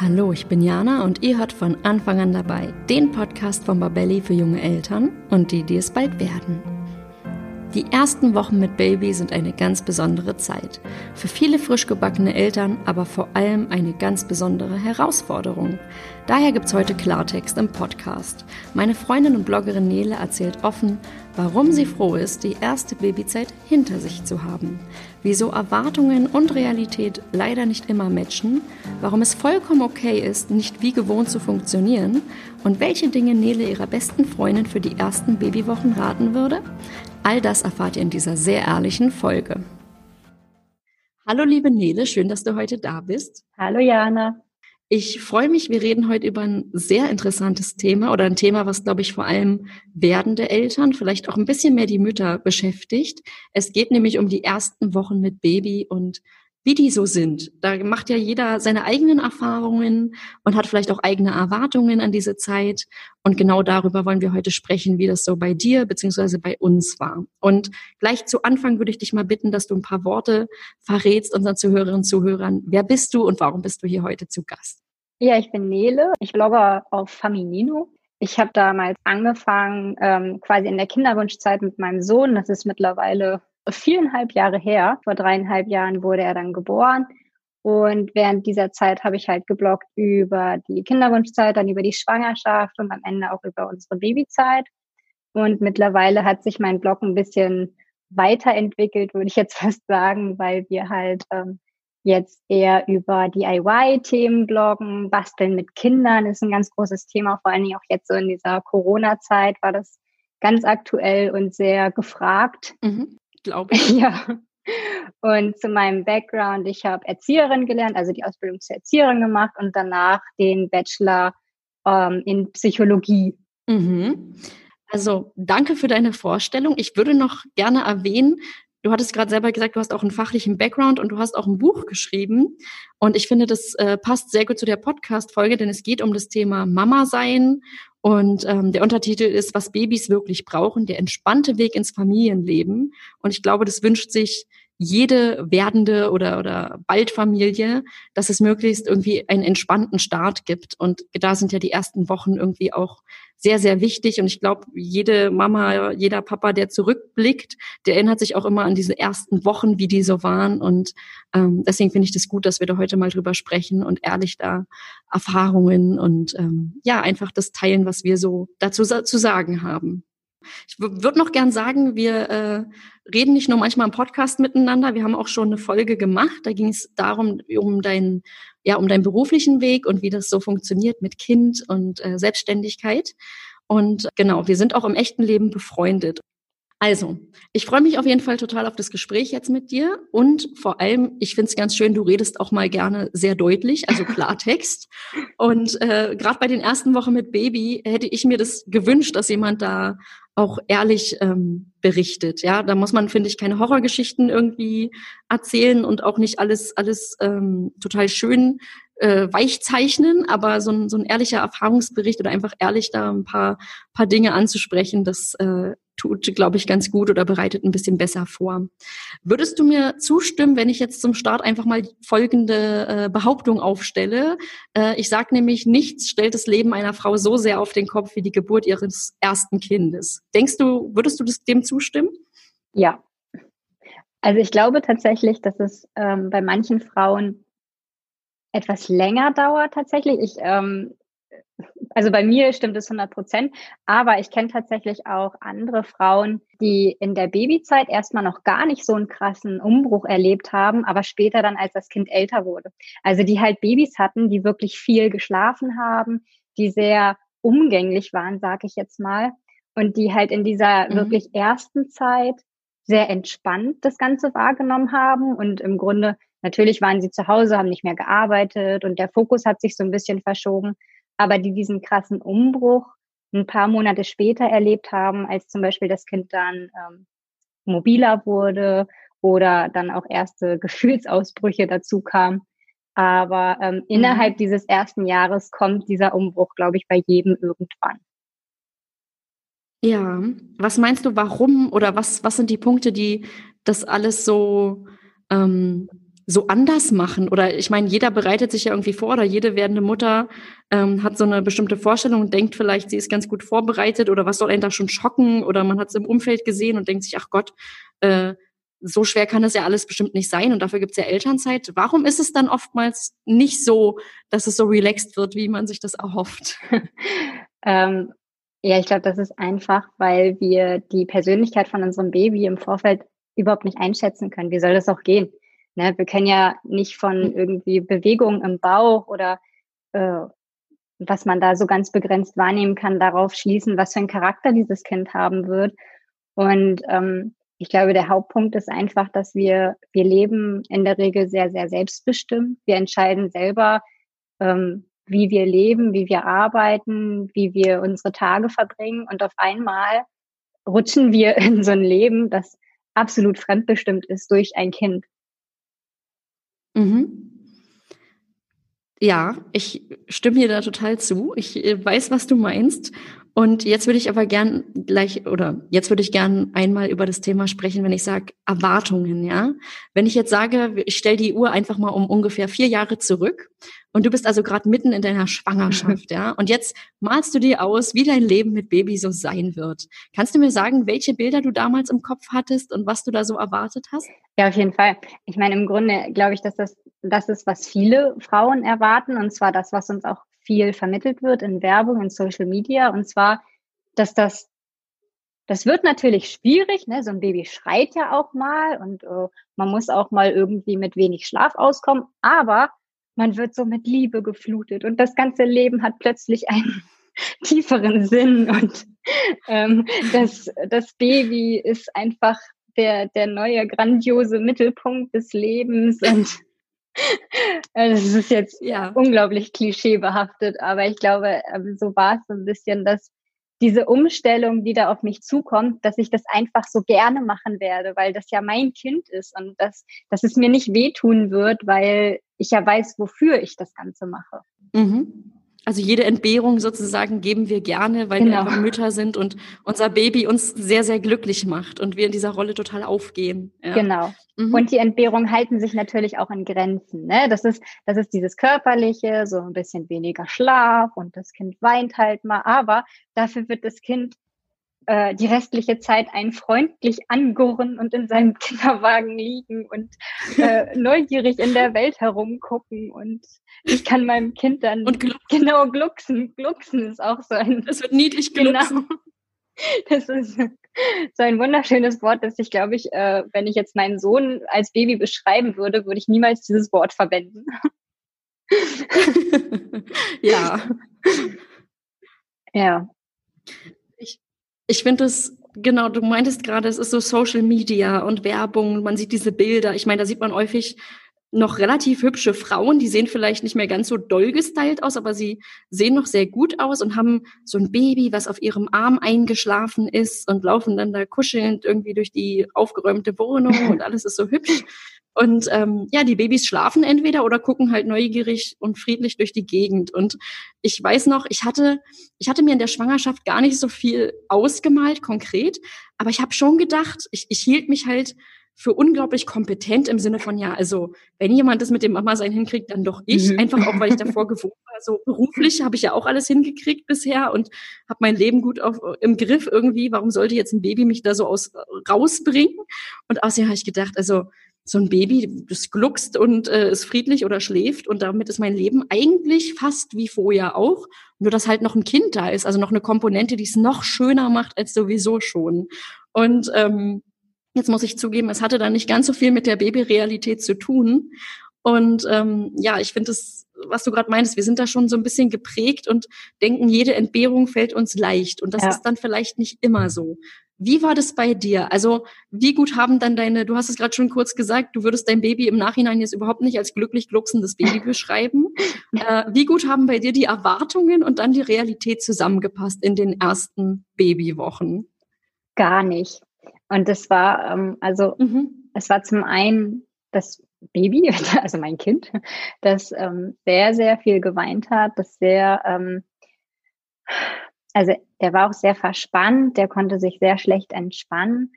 Hallo, ich bin Jana und ihr hört von Anfang an dabei den Podcast von Babelli für junge Eltern und die, die es bald werden. Die ersten Wochen mit Baby sind eine ganz besondere Zeit. Für viele frisch gebackene Eltern aber vor allem eine ganz besondere Herausforderung. Daher gibt's heute Klartext im Podcast. Meine Freundin und Bloggerin Nele erzählt offen, warum sie froh ist, die erste Babyzeit hinter sich zu haben. Wieso Erwartungen und Realität leider nicht immer matchen, warum es vollkommen okay ist, nicht wie gewohnt zu funktionieren und welche Dinge Nele ihrer besten Freundin für die ersten Babywochen raten würde. All das erfahrt ihr in dieser sehr ehrlichen Folge. Hallo liebe Nele, schön, dass du heute da bist. Hallo Jana. Ich freue mich, wir reden heute über ein sehr interessantes Thema oder ein Thema, was, glaube ich, vor allem werdende Eltern, vielleicht auch ein bisschen mehr die Mütter beschäftigt. Es geht nämlich um die ersten Wochen mit Baby und wie die so sind. Da macht ja jeder seine eigenen Erfahrungen und hat vielleicht auch eigene Erwartungen an diese Zeit. Und genau darüber wollen wir heute sprechen, wie das so bei dir beziehungsweise bei uns war. Und gleich zu Anfang würde ich dich mal bitten, dass du ein paar Worte verrätst unseren Zuhörerinnen und Zuhörern. Wer bist du und warum bist du hier heute zu Gast? Ja, ich bin Nele. Ich blogge auf Faminino. Ich habe damals angefangen, ähm, quasi in der Kinderwunschzeit mit meinem Sohn. Das ist mittlerweile viereinhalb Jahre her. Vor dreieinhalb Jahren wurde er dann geboren. Und während dieser Zeit habe ich halt gebloggt über die Kinderwunschzeit, dann über die Schwangerschaft und am Ende auch über unsere Babyzeit. Und mittlerweile hat sich mein Blog ein bisschen weiterentwickelt, würde ich jetzt fast sagen, weil wir halt ähm, jetzt eher über DIY-Themen bloggen. Basteln mit Kindern ist ein ganz großes Thema, vor allen Dingen auch jetzt so in dieser Corona-Zeit war das ganz aktuell und sehr gefragt. Mhm glaube ich. Ja. Und zu meinem Background, ich habe Erzieherin gelernt, also die Ausbildung zur Erzieherin gemacht und danach den Bachelor ähm, in Psychologie. Mhm. Also danke für deine Vorstellung. Ich würde noch gerne erwähnen, du hattest gerade selber gesagt, du hast auch einen fachlichen Background und du hast auch ein Buch geschrieben. Und ich finde, das äh, passt sehr gut zu der Podcast-Folge, denn es geht um das Thema Mama sein und ähm, der Untertitel ist, was Babys wirklich brauchen, der entspannte Weg ins Familienleben. Und ich glaube, das wünscht sich jede werdende oder, oder bald Familie, dass es möglichst irgendwie einen entspannten Start gibt. Und da sind ja die ersten Wochen irgendwie auch sehr, sehr wichtig. Und ich glaube, jede Mama, jeder Papa, der zurückblickt, der erinnert sich auch immer an diese ersten Wochen, wie die so waren. Und ähm, deswegen finde ich das gut, dass wir da heute mal drüber sprechen und ehrlich da Erfahrungen und ähm, ja, einfach das teilen, was wir so dazu zu sagen haben. Ich würde noch gern sagen, wir äh, reden nicht nur manchmal im Podcast miteinander, wir haben auch schon eine Folge gemacht. Da ging es darum, um deinen, ja, um deinen beruflichen Weg und wie das so funktioniert mit Kind und äh, Selbstständigkeit. Und genau, wir sind auch im echten Leben befreundet. Also, ich freue mich auf jeden Fall total auf das Gespräch jetzt mit dir und vor allem, ich finde es ganz schön, du redest auch mal gerne sehr deutlich, also Klartext. und äh, gerade bei den ersten Wochen mit Baby hätte ich mir das gewünscht, dass jemand da auch ehrlich ähm, berichtet. Ja, da muss man, finde ich, keine Horrorgeschichten irgendwie erzählen und auch nicht alles alles ähm, total schön äh, weichzeichnen, aber so ein, so ein ehrlicher Erfahrungsbericht oder einfach ehrlich da ein paar paar Dinge anzusprechen, das äh, tut, glaube ich, ganz gut oder bereitet ein bisschen besser vor. Würdest du mir zustimmen, wenn ich jetzt zum Start einfach mal folgende äh, Behauptung aufstelle? Äh, ich sage nämlich, nichts stellt das Leben einer Frau so sehr auf den Kopf wie die Geburt ihres ersten Kindes. Denkst du, würdest du das, dem zustimmen? Ja. Also ich glaube tatsächlich, dass es ähm, bei manchen Frauen etwas länger dauert tatsächlich. Ich ähm, also bei mir stimmt es 100 Prozent, aber ich kenne tatsächlich auch andere Frauen, die in der Babyzeit erstmal noch gar nicht so einen krassen Umbruch erlebt haben, aber später dann, als das Kind älter wurde. Also die halt Babys hatten, die wirklich viel geschlafen haben, die sehr umgänglich waren, sage ich jetzt mal, und die halt in dieser mhm. wirklich ersten Zeit sehr entspannt das Ganze wahrgenommen haben und im Grunde natürlich waren sie zu Hause, haben nicht mehr gearbeitet und der Fokus hat sich so ein bisschen verschoben aber die diesen krassen Umbruch ein paar Monate später erlebt haben, als zum Beispiel das Kind dann ähm, mobiler wurde oder dann auch erste Gefühlsausbrüche dazu kamen. Aber ähm, mhm. innerhalb dieses ersten Jahres kommt dieser Umbruch, glaube ich, bei jedem irgendwann. Ja, was meinst du, warum oder was, was sind die Punkte, die das alles so ähm, so anders machen? Oder ich meine, jeder bereitet sich ja irgendwie vor oder jede werdende Mutter ähm, hat so eine bestimmte Vorstellung und denkt vielleicht, sie ist ganz gut vorbereitet oder was soll einen da schon schocken oder man hat es im Umfeld gesehen und denkt sich, ach Gott, äh, so schwer kann das ja alles bestimmt nicht sein und dafür gibt es ja Elternzeit. Warum ist es dann oftmals nicht so, dass es so relaxed wird, wie man sich das erhofft? ähm, ja, ich glaube, das ist einfach, weil wir die Persönlichkeit von unserem Baby im Vorfeld überhaupt nicht einschätzen können. Wie soll das auch gehen? Ne, wir können ja nicht von hm. irgendwie Bewegungen im Bauch oder äh, was man da so ganz begrenzt wahrnehmen kann, darauf schließen, was für ein Charakter dieses Kind haben wird. Und ähm, ich glaube, der Hauptpunkt ist einfach, dass wir, wir leben in der Regel sehr, sehr selbstbestimmt. Wir entscheiden selber, ähm, wie wir leben, wie wir arbeiten, wie wir unsere Tage verbringen. Und auf einmal rutschen wir in so ein Leben, das absolut fremdbestimmt ist durch ein Kind. Mhm. Ja, ich stimme dir da total zu. Ich äh, weiß, was du meinst. Und jetzt würde ich aber gern gleich oder jetzt würde ich gern einmal über das Thema sprechen, wenn ich sage Erwartungen, ja. Wenn ich jetzt sage, ich stelle die Uhr einfach mal um ungefähr vier Jahre zurück und du bist also gerade mitten in deiner Schwangerschaft, ja. Und jetzt malst du dir aus, wie dein Leben mit Baby so sein wird. Kannst du mir sagen, welche Bilder du damals im Kopf hattest und was du da so erwartet hast? Ja, auf jeden Fall. Ich meine, im Grunde glaube ich, dass das das ist, was viele Frauen erwarten und zwar das, was uns auch viel vermittelt wird in Werbung, in Social Media. Und zwar, dass das, das wird natürlich schwierig. Ne? So ein Baby schreit ja auch mal und äh, man muss auch mal irgendwie mit wenig Schlaf auskommen. Aber man wird so mit Liebe geflutet und das ganze Leben hat plötzlich einen tieferen Sinn und ähm, das, das Baby ist einfach der, der neue grandiose Mittelpunkt des Lebens und also es ist jetzt ja. unglaublich klischeebehaftet, aber ich glaube, ähm, so war es so ein bisschen, dass diese Umstellung, die da auf mich zukommt, dass ich das einfach so gerne machen werde, weil das ja mein Kind ist und dass, dass es mir nicht wehtun wird, weil ich ja weiß, wofür ich das Ganze mache. Mhm. Also jede Entbehrung sozusagen geben wir gerne, weil genau. wir einfach Mütter sind und unser Baby uns sehr, sehr glücklich macht und wir in dieser Rolle total aufgehen. Ja. Genau. Mhm. Und die Entbehrungen halten sich natürlich auch in Grenzen. Ne? Das, ist, das ist dieses körperliche, so ein bisschen weniger Schlaf und das Kind weint halt mal, aber dafür wird das Kind äh, die restliche Zeit einen freundlich angurren und in seinem Kinderwagen liegen und äh, neugierig in der Welt herumgucken und ich kann meinem Kind dann und glucksen. genau glucksen. Glucksen ist auch so ein. Das wird niedlich glucksen. Genau. Das ist so ein wunderschönes Wort, dass ich glaube ich, äh, wenn ich jetzt meinen Sohn als Baby beschreiben würde, würde ich niemals dieses Wort verwenden. ja. Ja. Ich, finde es genau, du meintest gerade, es ist so Social Media und Werbung, man sieht diese Bilder. Ich meine, da sieht man häufig noch relativ hübsche Frauen, die sehen vielleicht nicht mehr ganz so doll gestylt aus, aber sie sehen noch sehr gut aus und haben so ein Baby, was auf ihrem Arm eingeschlafen ist und laufen dann da kuschelnd irgendwie durch die aufgeräumte Wohnung und alles ist so hübsch. Und ähm, ja, die Babys schlafen entweder oder gucken halt neugierig und friedlich durch die Gegend. Und ich weiß noch, ich hatte, ich hatte mir in der Schwangerschaft gar nicht so viel ausgemalt, konkret, aber ich habe schon gedacht, ich, ich hielt mich halt für unglaublich kompetent im Sinne von, ja, also wenn jemand das mit dem Mama-Sein hinkriegt, dann doch ich. Mhm. Einfach auch, weil ich davor gewohnt war. So beruflich habe ich ja auch alles hingekriegt bisher und habe mein Leben gut auf, im Griff irgendwie. Warum sollte jetzt ein Baby mich da so aus, rausbringen? Und außerdem habe ich gedacht, also so ein Baby, das gluckst und äh, ist friedlich oder schläft und damit ist mein Leben eigentlich fast wie vorher auch. Nur dass halt noch ein Kind da ist, also noch eine Komponente, die es noch schöner macht als sowieso schon. Und ähm, Jetzt muss ich zugeben, es hatte dann nicht ganz so viel mit der Babyrealität zu tun. Und ähm, ja, ich finde es, was du gerade meinst, wir sind da schon so ein bisschen geprägt und denken, jede Entbehrung fällt uns leicht. Und das ja. ist dann vielleicht nicht immer so. Wie war das bei dir? Also wie gut haben dann deine, du hast es gerade schon kurz gesagt, du würdest dein Baby im Nachhinein jetzt überhaupt nicht als glücklich glucksendes Baby beschreiben. Äh, wie gut haben bei dir die Erwartungen und dann die Realität zusammengepasst in den ersten Babywochen? Gar nicht. Und das war, ähm, also mhm. es war zum einen das Baby, also mein Kind, das ähm, sehr, sehr viel geweint hat, das sehr, ähm, also der war auch sehr verspannt, der konnte sich sehr schlecht entspannen.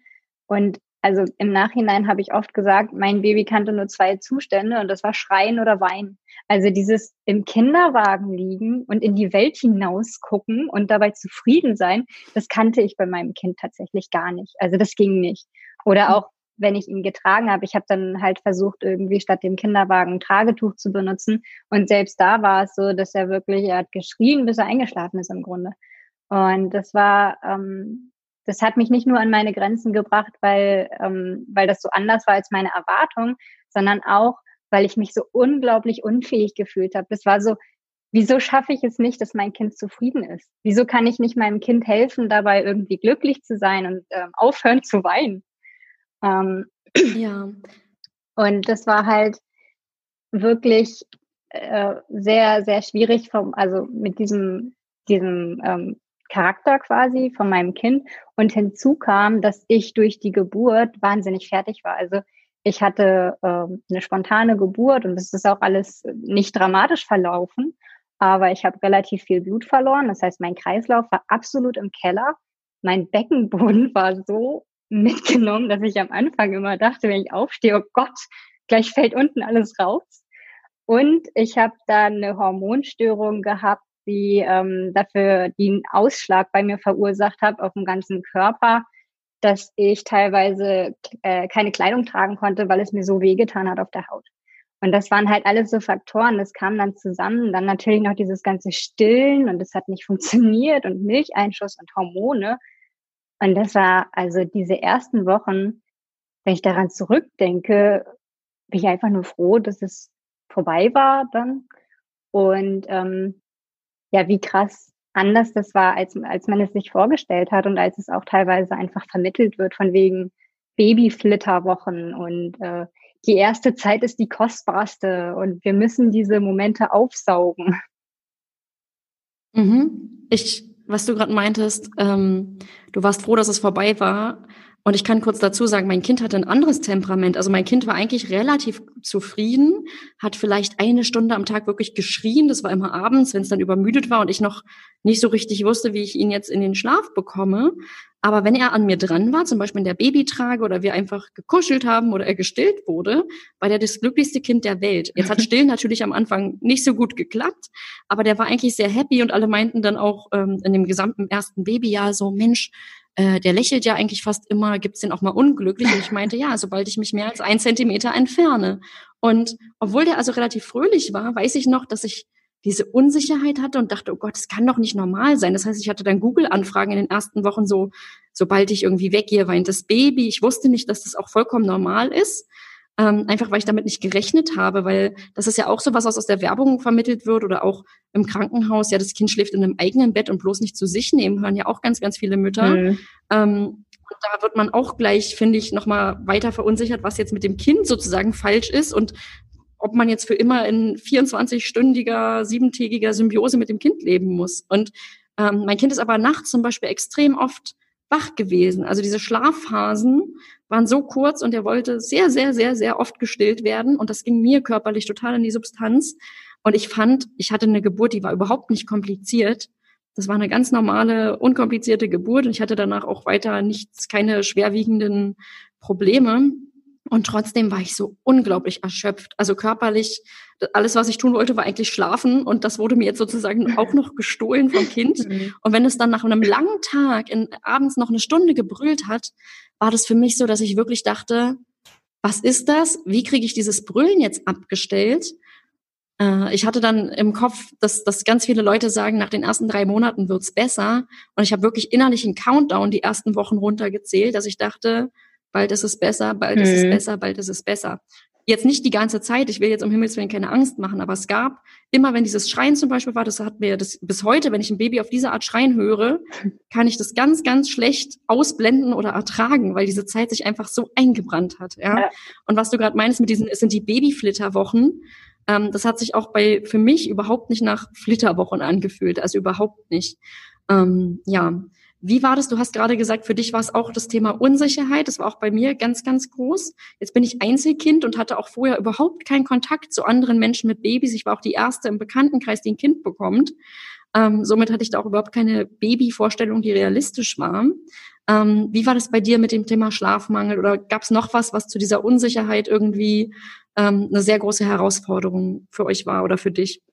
Und also im Nachhinein habe ich oft gesagt, mein Baby kannte nur zwei Zustände und das war Schreien oder Weinen. Also dieses im Kinderwagen liegen und in die Welt hinaus gucken und dabei zufrieden sein, das kannte ich bei meinem Kind tatsächlich gar nicht. Also das ging nicht. Oder hm. auch wenn ich ihn getragen habe, ich habe dann halt versucht, irgendwie statt dem Kinderwagen ein Tragetuch zu benutzen. Und selbst da war es so, dass er wirklich, er hat geschrien, bis er eingeschlafen ist im Grunde. Und das war, ähm, das hat mich nicht nur an meine Grenzen gebracht, weil, ähm, weil das so anders war als meine Erwartung, sondern auch, weil ich mich so unglaublich unfähig gefühlt habe. Das war so, wieso schaffe ich es nicht, dass mein Kind zufrieden ist? Wieso kann ich nicht meinem Kind helfen, dabei irgendwie glücklich zu sein und ähm, aufhören zu weinen? Ähm, ja. Und das war halt wirklich äh, sehr, sehr schwierig vom, also mit diesem, diesem ähm, Charakter quasi von meinem Kind. Und hinzu kam, dass ich durch die Geburt wahnsinnig fertig war. Also ich hatte äh, eine spontane Geburt und es ist auch alles nicht dramatisch verlaufen, aber ich habe relativ viel Blut verloren. Das heißt, mein Kreislauf war absolut im Keller. Mein Beckenboden war so mitgenommen, dass ich am Anfang immer dachte, wenn ich aufstehe, oh Gott, gleich fällt unten alles raus. Und ich habe dann eine Hormonstörung gehabt, die ähm, dafür einen Ausschlag bei mir verursacht hat auf dem ganzen Körper, dass ich teilweise äh, keine Kleidung tragen konnte, weil es mir so wehgetan hat auf der Haut. Und das waren halt alles so Faktoren, das kam dann zusammen. Dann natürlich noch dieses ganze Stillen und es hat nicht funktioniert und Milcheinschuss und Hormone. Und das war also diese ersten Wochen, wenn ich daran zurückdenke, bin ich einfach nur froh, dass es vorbei war dann. Und ähm, ja, wie krass anders das war, als, als man es sich vorgestellt hat und als es auch teilweise einfach vermittelt wird von wegen Babyflitterwochen und äh, die erste Zeit ist die kostbarste und wir müssen diese Momente aufsaugen. Mhm. Ich was du gerade meintest, ähm, du warst froh, dass es vorbei war. Und ich kann kurz dazu sagen, mein Kind hatte ein anderes Temperament. Also mein Kind war eigentlich relativ zufrieden, hat vielleicht eine Stunde am Tag wirklich geschrien. Das war immer abends, wenn es dann übermüdet war und ich noch nicht so richtig wusste, wie ich ihn jetzt in den Schlaf bekomme. Aber wenn er an mir dran war, zum Beispiel in der Babytrage oder wir einfach gekuschelt haben oder er gestillt wurde, war der das glücklichste Kind der Welt. Jetzt hat Stillen natürlich am Anfang nicht so gut geklappt, aber der war eigentlich sehr happy und alle meinten dann auch ähm, in dem gesamten ersten Babyjahr so, Mensch, äh, der lächelt ja eigentlich fast immer, gibt's den auch mal unglücklich? Und ich meinte, ja, sobald ich mich mehr als ein Zentimeter entferne. Und obwohl der also relativ fröhlich war, weiß ich noch, dass ich diese Unsicherheit hatte und dachte, oh Gott, das kann doch nicht normal sein. Das heißt, ich hatte dann Google-Anfragen in den ersten Wochen so, sobald ich irgendwie weggehe, weint das Baby. Ich wusste nicht, dass das auch vollkommen normal ist. Ähm, einfach weil ich damit nicht gerechnet habe, weil das ist ja auch so was, was aus der Werbung vermittelt wird oder auch im Krankenhaus. Ja, das Kind schläft in einem eigenen Bett und bloß nicht zu sich nehmen, hören ja auch ganz, ganz viele Mütter. Mhm. Ähm, und da wird man auch gleich, finde ich, nochmal weiter verunsichert, was jetzt mit dem Kind sozusagen falsch ist und ob man jetzt für immer in 24-stündiger, siebentägiger Symbiose mit dem Kind leben muss. Und ähm, mein Kind ist aber nachts zum Beispiel extrem oft wach gewesen. Also diese Schlafphasen waren so kurz und er wollte sehr, sehr, sehr, sehr oft gestillt werden. Und das ging mir körperlich total in die Substanz. Und ich fand, ich hatte eine Geburt, die war überhaupt nicht kompliziert. Das war eine ganz normale, unkomplizierte Geburt und ich hatte danach auch weiter nichts, keine schwerwiegenden Probleme. Und trotzdem war ich so unglaublich erschöpft. Also körperlich, alles, was ich tun wollte, war eigentlich schlafen. Und das wurde mir jetzt sozusagen auch noch gestohlen vom Kind. Mhm. Und wenn es dann nach einem langen Tag in, abends noch eine Stunde gebrüllt hat, war das für mich so, dass ich wirklich dachte, was ist das? Wie kriege ich dieses Brüllen jetzt abgestellt? Äh, ich hatte dann im Kopf, dass, dass ganz viele Leute sagen, nach den ersten drei Monaten wird's besser. Und ich habe wirklich innerlich einen Countdown die ersten Wochen runtergezählt, dass ich dachte, bald ist es besser, bald mhm. ist es mhm. besser, bald ist es besser. Jetzt nicht die ganze Zeit, ich will jetzt um Himmels Willen keine Angst machen, aber es gab immer, wenn dieses Schreien zum Beispiel war, das hat mir das bis heute, wenn ich ein Baby auf diese Art schreien höre, kann ich das ganz, ganz schlecht ausblenden oder ertragen, weil diese Zeit sich einfach so eingebrannt hat. Ja. ja. Und was du gerade meinst mit diesen, es sind die Babyflitterwochen, ähm, das hat sich auch bei für mich überhaupt nicht nach Flitterwochen angefühlt, also überhaupt nicht. Ähm, ja, wie war das? Du hast gerade gesagt, für dich war es auch das Thema Unsicherheit. Das war auch bei mir ganz, ganz groß. Jetzt bin ich Einzelkind und hatte auch vorher überhaupt keinen Kontakt zu anderen Menschen mit Babys. Ich war auch die erste im Bekanntenkreis, die ein Kind bekommt. Ähm, somit hatte ich da auch überhaupt keine Babyvorstellung, die realistisch war. Ähm, wie war das bei dir mit dem Thema Schlafmangel oder gab es noch was, was zu dieser Unsicherheit irgendwie ähm, eine sehr große Herausforderung für euch war oder für dich?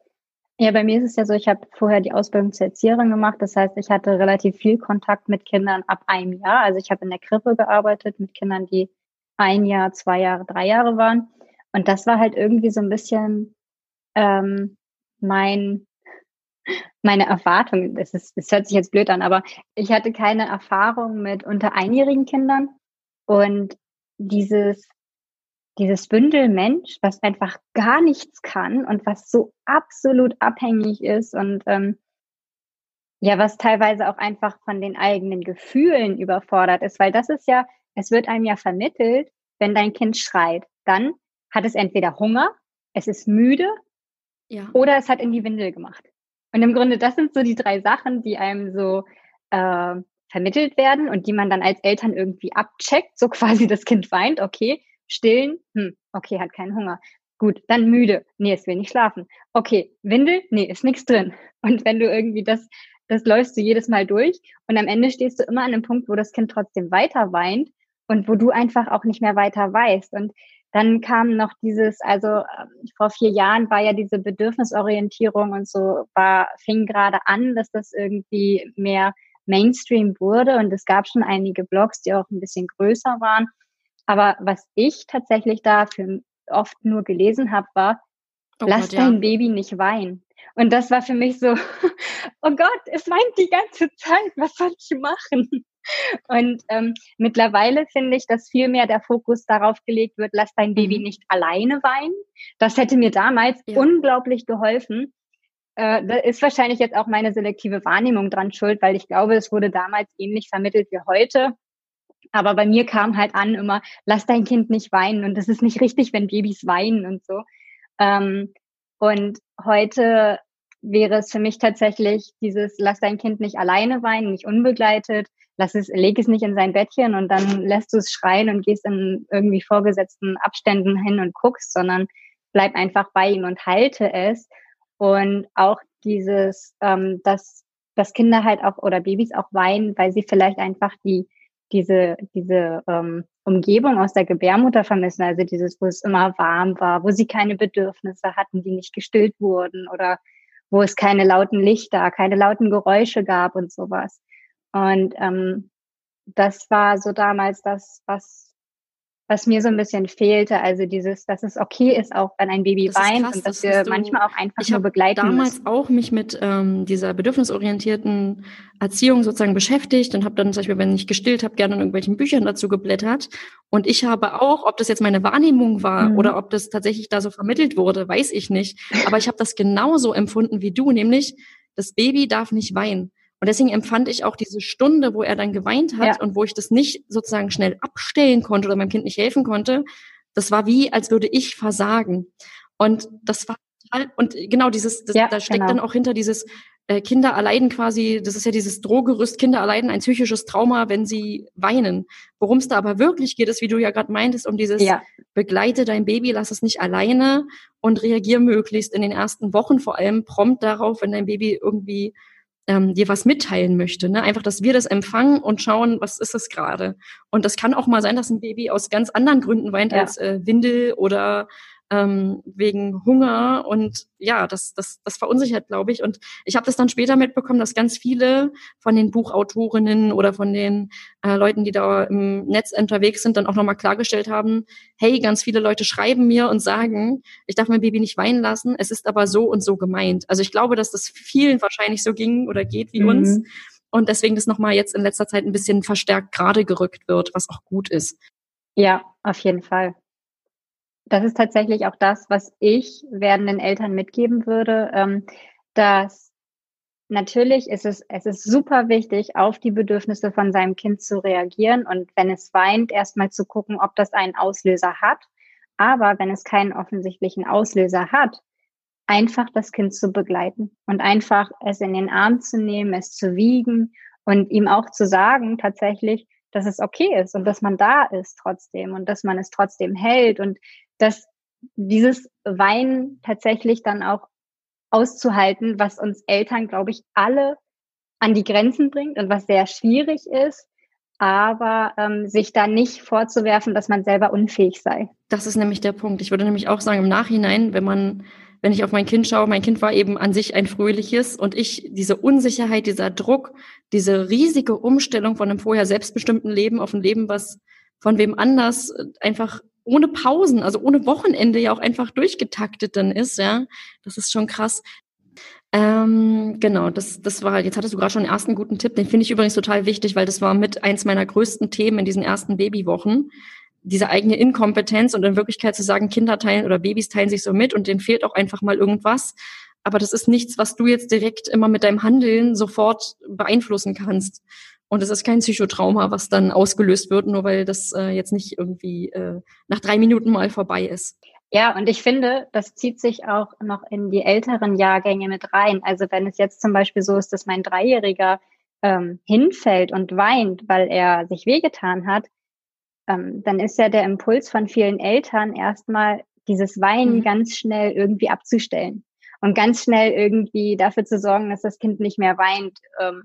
Ja, bei mir ist es ja so, ich habe vorher die Ausbildung zur Erzieherin gemacht. Das heißt, ich hatte relativ viel Kontakt mit Kindern ab einem Jahr. Also ich habe in der Krippe gearbeitet mit Kindern, die ein Jahr, zwei Jahre, drei Jahre waren. Und das war halt irgendwie so ein bisschen ähm, mein meine Erwartung. Das, ist, das hört sich jetzt blöd an, aber ich hatte keine Erfahrung mit unter einjährigen Kindern und dieses dieses Bündel Mensch, was einfach gar nichts kann und was so absolut abhängig ist und ähm, ja, was teilweise auch einfach von den eigenen Gefühlen überfordert ist, weil das ist ja, es wird einem ja vermittelt, wenn dein Kind schreit, dann hat es entweder Hunger, es ist müde ja. oder es hat in die Windel gemacht. Und im Grunde, das sind so die drei Sachen, die einem so äh, vermittelt werden und die man dann als Eltern irgendwie abcheckt, so quasi das Kind weint, okay, Stillen, hm, okay, hat keinen Hunger. Gut, dann müde. Nee, es will nicht schlafen. Okay, Windel, nee, ist nichts drin. Und wenn du irgendwie das, das läufst du jedes Mal durch und am Ende stehst du immer an einem Punkt, wo das Kind trotzdem weiter weint und wo du einfach auch nicht mehr weiter weißt. Und dann kam noch dieses, also ähm, vor vier Jahren war ja diese Bedürfnisorientierung und so war, fing gerade an, dass das irgendwie mehr Mainstream wurde und es gab schon einige Blogs, die auch ein bisschen größer waren. Aber was ich tatsächlich dafür oft nur gelesen habe, war, oh lass Gott, dein ja. Baby nicht weinen. Und das war für mich so, oh Gott, es weint die ganze Zeit, was soll ich machen? Und ähm, mittlerweile finde ich, dass viel mehr der Fokus darauf gelegt wird, lass dein Baby mhm. nicht alleine weinen. Das hätte mir damals ja. unglaublich geholfen. Äh, da ist wahrscheinlich jetzt auch meine selektive Wahrnehmung dran schuld, weil ich glaube, es wurde damals ähnlich vermittelt wie heute. Aber bei mir kam halt an immer, lass dein Kind nicht weinen. Und das ist nicht richtig, wenn Babys weinen und so. Ähm, und heute wäre es für mich tatsächlich dieses, lass dein Kind nicht alleine weinen, nicht unbegleitet, lass es, leg es nicht in sein Bettchen und dann lässt du es schreien und gehst in irgendwie vorgesetzten Abständen hin und guckst, sondern bleib einfach bei ihm und halte es. Und auch dieses, ähm, dass, dass Kinder halt auch oder Babys auch weinen, weil sie vielleicht einfach die diese, diese ähm, Umgebung aus der Gebärmutter vermissen, also dieses, wo es immer warm war, wo sie keine Bedürfnisse hatten, die nicht gestillt wurden oder wo es keine lauten Lichter, keine lauten Geräusche gab und sowas. Und ähm, das war so damals das, was was mir so ein bisschen fehlte. Also dieses, dass es okay ist, auch wenn ein Baby das weint krass, und dass das wir manchmal auch einfach nur begleiten Ich habe damals müssen. auch mich mit ähm, dieser bedürfnisorientierten Erziehung sozusagen beschäftigt und habe dann zum Beispiel, wenn ich gestillt habe, gerne in irgendwelchen Büchern dazu geblättert. Und ich habe auch, ob das jetzt meine Wahrnehmung war mhm. oder ob das tatsächlich da so vermittelt wurde, weiß ich nicht. Aber ich habe das genauso empfunden wie du, nämlich das Baby darf nicht weinen. Und deswegen empfand ich auch diese Stunde, wo er dann geweint hat ja. und wo ich das nicht sozusagen schnell abstellen konnte oder meinem Kind nicht helfen konnte, das war wie, als würde ich versagen. Und das war total, und genau dieses, das, ja, da steckt genau. dann auch hinter dieses äh, Kinder erleiden quasi, das ist ja dieses Drohgerüst, Kinder erleiden ein psychisches Trauma, wenn sie weinen. Worum es da aber wirklich geht, ist, wie du ja gerade meintest, um dieses ja. begleite dein Baby, lass es nicht alleine und reagier möglichst in den ersten Wochen vor allem prompt darauf, wenn dein Baby irgendwie ähm, dir was mitteilen möchte. Ne? Einfach, dass wir das empfangen und schauen, was ist das gerade. Und das kann auch mal sein, dass ein Baby aus ganz anderen Gründen weint ja. als äh, Windel oder ähm, wegen Hunger und ja, das, das, das verunsichert, glaube ich. Und ich habe das dann später mitbekommen, dass ganz viele von den Buchautorinnen oder von den äh, Leuten, die da im Netz unterwegs sind, dann auch nochmal klargestellt haben, hey, ganz viele Leute schreiben mir und sagen, ich darf mein Baby nicht weinen lassen, es ist aber so und so gemeint. Also ich glaube, dass das vielen wahrscheinlich so ging oder geht wie mhm. uns. Und deswegen das nochmal jetzt in letzter Zeit ein bisschen verstärkt gerade gerückt wird, was auch gut ist. Ja, auf jeden Fall das ist tatsächlich auch das, was ich werdenden Eltern mitgeben würde, ähm, dass natürlich ist es, es ist super wichtig, auf die Bedürfnisse von seinem Kind zu reagieren und wenn es weint, erstmal zu gucken, ob das einen Auslöser hat. Aber wenn es keinen offensichtlichen Auslöser hat, einfach das Kind zu begleiten und einfach es in den Arm zu nehmen, es zu wiegen und ihm auch zu sagen, tatsächlich, dass es okay ist und dass man da ist trotzdem und dass man es trotzdem hält und dass dieses Weinen tatsächlich dann auch auszuhalten, was uns Eltern, glaube ich, alle an die Grenzen bringt und was sehr schwierig ist, aber ähm, sich da nicht vorzuwerfen, dass man selber unfähig sei. Das ist nämlich der Punkt. Ich würde nämlich auch sagen, im Nachhinein, wenn man, wenn ich auf mein Kind schaue, mein Kind war eben an sich ein fröhliches und ich diese Unsicherheit, dieser Druck, diese riesige Umstellung von einem vorher selbstbestimmten Leben auf ein Leben, was von wem anders äh, einfach ohne Pausen, also ohne Wochenende ja auch einfach durchgetaktet dann ist, ja. Das ist schon krass. Ähm, genau, das, das war, jetzt hattest du gerade schon den ersten guten Tipp, den finde ich übrigens total wichtig, weil das war mit eins meiner größten Themen in diesen ersten Babywochen. Diese eigene Inkompetenz und in Wirklichkeit zu sagen, Kinder teilen oder Babys teilen sich so mit und denen fehlt auch einfach mal irgendwas. Aber das ist nichts, was du jetzt direkt immer mit deinem Handeln sofort beeinflussen kannst. Und es ist kein Psychotrauma, was dann ausgelöst wird, nur weil das äh, jetzt nicht irgendwie äh, nach drei Minuten mal vorbei ist. Ja, und ich finde, das zieht sich auch noch in die älteren Jahrgänge mit rein. Also wenn es jetzt zum Beispiel so ist, dass mein Dreijähriger ähm, hinfällt und weint, weil er sich wehgetan hat, ähm, dann ist ja der Impuls von vielen Eltern erstmal dieses Weinen mhm. ganz schnell irgendwie abzustellen und ganz schnell irgendwie dafür zu sorgen, dass das Kind nicht mehr weint. Ähm,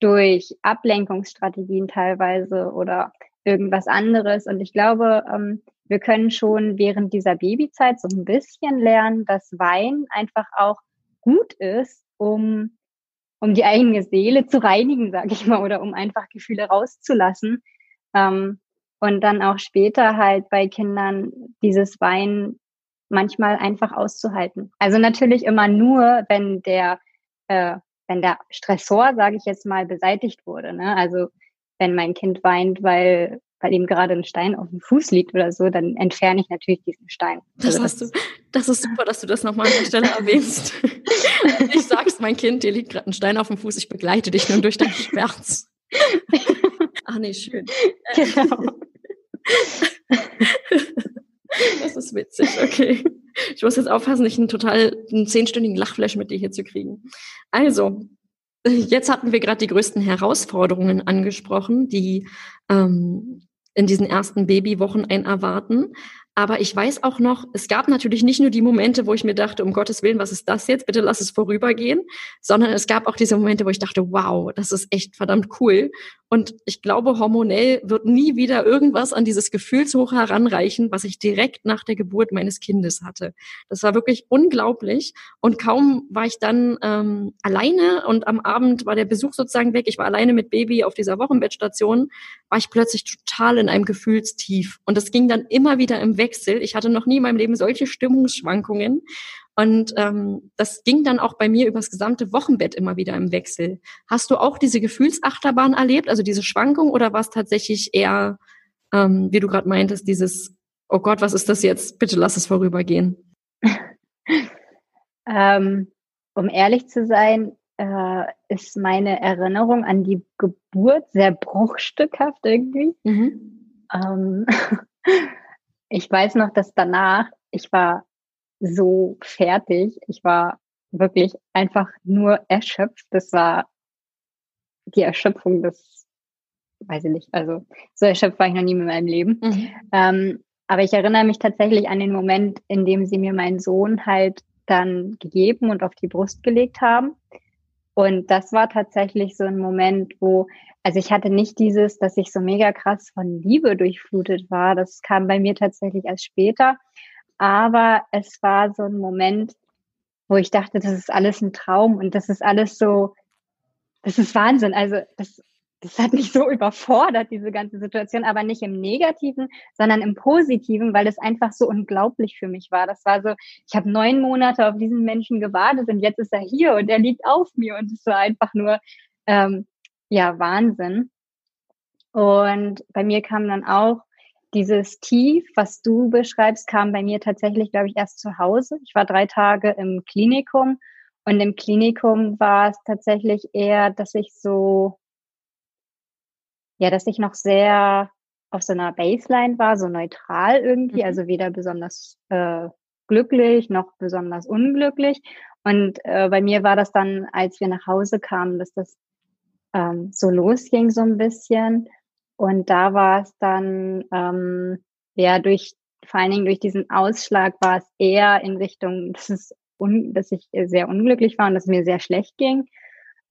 durch Ablenkungsstrategien teilweise oder irgendwas anderes. Und ich glaube, ähm, wir können schon während dieser Babyzeit so ein bisschen lernen, dass Wein einfach auch gut ist, um, um die eigene Seele zu reinigen, sage ich mal, oder um einfach Gefühle rauszulassen. Ähm, und dann auch später halt bei Kindern dieses Wein manchmal einfach auszuhalten. Also natürlich immer nur, wenn der äh, wenn der Stressor, sage ich jetzt mal, beseitigt wurde. Ne? Also wenn mein Kind weint, weil weil ihm gerade ein Stein auf dem Fuß liegt oder so, dann entferne ich natürlich diesen Stein. Das, also hast du, das ist super, dass du das nochmal an der Stelle erwähnst. ich sag's, mein Kind, dir liegt gerade ein Stein auf dem Fuß, ich begleite dich nun durch deinen Schmerz. Ach nee, schön. Genau. das ist witzig, okay. Ich muss jetzt aufpassen, nicht einen total einen zehnstündigen Lachflash mit dir hier zu kriegen. Also, jetzt hatten wir gerade die größten Herausforderungen angesprochen, die ähm, in diesen ersten Babywochen ein erwarten. Aber ich weiß auch noch, es gab natürlich nicht nur die Momente, wo ich mir dachte, um Gottes Willen, was ist das jetzt? Bitte lass es vorübergehen. Sondern es gab auch diese Momente, wo ich dachte, wow, das ist echt verdammt cool. Und ich glaube, hormonell wird nie wieder irgendwas an dieses Gefühlshoch heranreichen, was ich direkt nach der Geburt meines Kindes hatte. Das war wirklich unglaublich. Und kaum war ich dann ähm, alleine und am Abend war der Besuch sozusagen weg. Ich war alleine mit Baby auf dieser Wochenbettstation, war ich plötzlich total in einem Gefühlstief. Und das ging dann immer wieder im Wechsel. Ich hatte noch nie in meinem Leben solche Stimmungsschwankungen. Und ähm, das ging dann auch bei mir übers gesamte Wochenbett immer wieder im Wechsel. Hast du auch diese Gefühlsachterbahn erlebt, also diese Schwankung, oder war es tatsächlich eher, ähm, wie du gerade meintest, dieses, oh Gott, was ist das jetzt? Bitte lass es vorübergehen. ähm, um ehrlich zu sein, äh, ist meine Erinnerung an die Geburt sehr bruchstückhaft irgendwie. Mhm. Ähm, ich weiß noch, dass danach, ich war so fertig. Ich war wirklich einfach nur erschöpft. Das war die Erschöpfung des, weiß ich nicht, also so erschöpft war ich noch nie in meinem Leben. Mhm. Ähm, aber ich erinnere mich tatsächlich an den Moment, in dem sie mir meinen Sohn halt dann gegeben und auf die Brust gelegt haben. Und das war tatsächlich so ein Moment, wo, also ich hatte nicht dieses, dass ich so mega krass von Liebe durchflutet war. Das kam bei mir tatsächlich erst später. Aber es war so ein Moment, wo ich dachte, das ist alles ein Traum und das ist alles so, das ist Wahnsinn. Also das, das hat mich so überfordert, diese ganze Situation, aber nicht im Negativen, sondern im Positiven, weil es einfach so unglaublich für mich war. Das war so, ich habe neun Monate auf diesen Menschen gewartet und jetzt ist er hier und er liegt auf mir und es war einfach nur, ähm, ja, Wahnsinn. Und bei mir kam dann auch dieses Tief, was du beschreibst, kam bei mir tatsächlich, glaube ich, erst zu Hause. Ich war drei Tage im Klinikum und im Klinikum war es tatsächlich eher, dass ich so, ja, dass ich noch sehr auf so einer Baseline war, so neutral irgendwie, mhm. also weder besonders äh, glücklich noch besonders unglücklich. Und äh, bei mir war das dann, als wir nach Hause kamen, dass das ähm, so losging so ein bisschen. Und da war es dann, ähm, ja, durch, vor allen Dingen durch diesen Ausschlag war es eher in Richtung, dass es un, dass ich sehr unglücklich war und dass es mir sehr schlecht ging.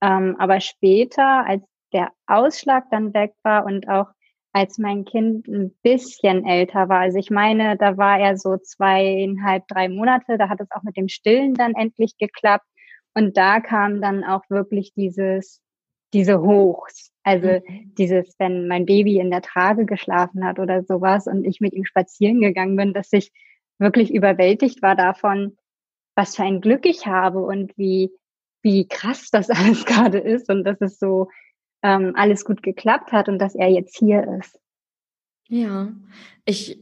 Ähm, aber später, als der Ausschlag dann weg war und auch als mein Kind ein bisschen älter war, also ich meine, da war er so zweieinhalb, drei Monate, da hat es auch mit dem Stillen dann endlich geklappt. Und da kam dann auch wirklich dieses, diese Hochs. Also mhm. dieses, wenn mein Baby in der Trage geschlafen hat oder sowas und ich mit ihm spazieren gegangen bin, dass ich wirklich überwältigt war davon, was für ein Glück ich habe und wie, wie krass das alles gerade ist und dass es so ähm, alles gut geklappt hat und dass er jetzt hier ist. Ja, ich,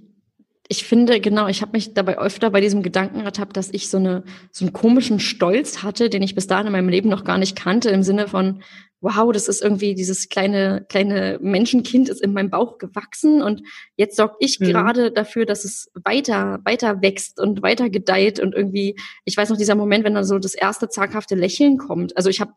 ich finde, genau, ich habe mich dabei öfter bei diesem Gedanken ertappt, dass ich so, eine, so einen komischen Stolz hatte, den ich bis dahin in meinem Leben noch gar nicht kannte, im Sinne von, wow, das ist irgendwie dieses kleine, kleine Menschenkind ist in meinem Bauch gewachsen und jetzt sorge ich mhm. gerade dafür, dass es weiter, weiter wächst und weiter gedeiht und irgendwie, ich weiß noch dieser Moment, wenn dann so das erste zaghafte Lächeln kommt. Also ich habe